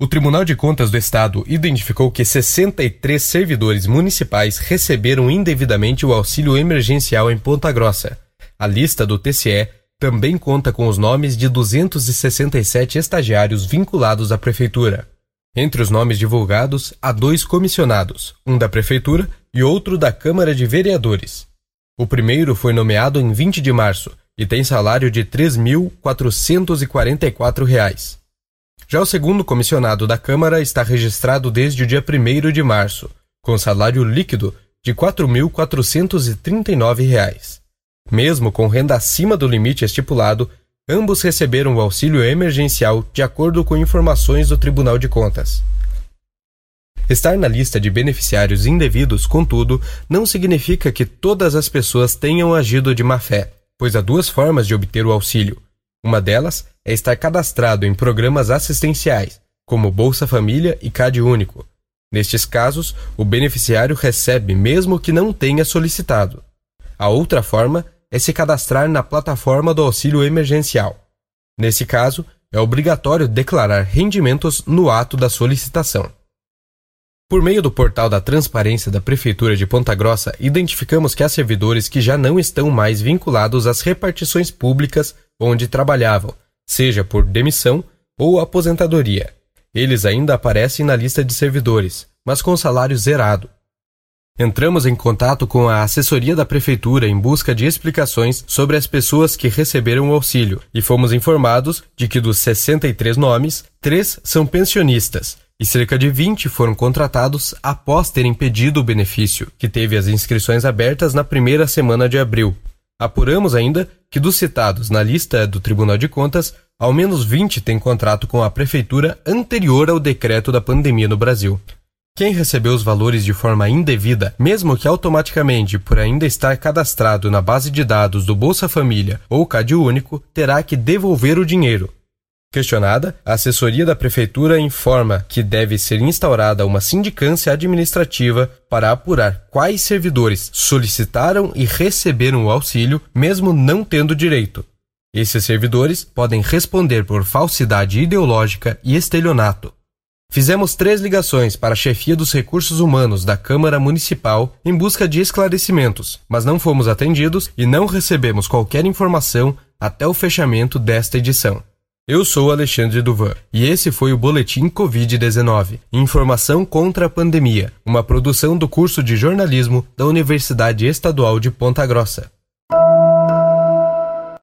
O Tribunal de Contas do Estado identificou que 63 servidores municipais receberam indevidamente o auxílio emergencial em Ponta Grossa. A lista do TCE também conta com os nomes de 267 estagiários vinculados à Prefeitura. Entre os nomes divulgados, há dois comissionados, um da Prefeitura e outro da Câmara de Vereadores. O primeiro foi nomeado em 20 de março e tem salário de R$ 3.444. Já o segundo comissionado da Câmara está registrado desde o dia 1 de março, com salário líquido de R$ 4.439. Mesmo com renda acima do limite estipulado, ambos receberam o auxílio emergencial de acordo com informações do Tribunal de Contas. Estar na lista de beneficiários indevidos, contudo, não significa que todas as pessoas tenham agido de má fé, pois há duas formas de obter o auxílio. Uma delas é estar cadastrado em programas assistenciais, como Bolsa Família e Cade Único. Nestes casos, o beneficiário recebe mesmo que não tenha solicitado. A outra forma é se cadastrar na plataforma do auxílio emergencial. Nesse caso, é obrigatório declarar rendimentos no ato da solicitação. Por meio do portal da Transparência da Prefeitura de Ponta Grossa, identificamos que há servidores que já não estão mais vinculados às repartições públicas onde trabalhavam, seja por demissão ou aposentadoria. Eles ainda aparecem na lista de servidores, mas com salário zerado. Entramos em contato com a assessoria da prefeitura em busca de explicações sobre as pessoas que receberam o auxílio e fomos informados de que dos 63 nomes, três são pensionistas e cerca de 20 foram contratados após terem pedido o benefício, que teve as inscrições abertas na primeira semana de abril. Apuramos ainda que dos citados na lista do Tribunal de Contas, ao menos 20 têm contrato com a prefeitura anterior ao decreto da pandemia no Brasil. Quem recebeu os valores de forma indevida, mesmo que automaticamente por ainda estar cadastrado na base de dados do Bolsa Família ou Cade Único, terá que devolver o dinheiro, Questionada, a assessoria da prefeitura informa que deve ser instaurada uma sindicância administrativa para apurar quais servidores solicitaram e receberam o auxílio, mesmo não tendo direito. Esses servidores podem responder por falsidade ideológica e estelionato. Fizemos três ligações para a chefia dos recursos humanos da Câmara Municipal em busca de esclarecimentos, mas não fomos atendidos e não recebemos qualquer informação até o fechamento desta edição. Eu sou Alexandre Duvan e esse foi o Boletim Covid-19 Informação contra a Pandemia, uma produção do curso de jornalismo da Universidade Estadual de Ponta Grossa.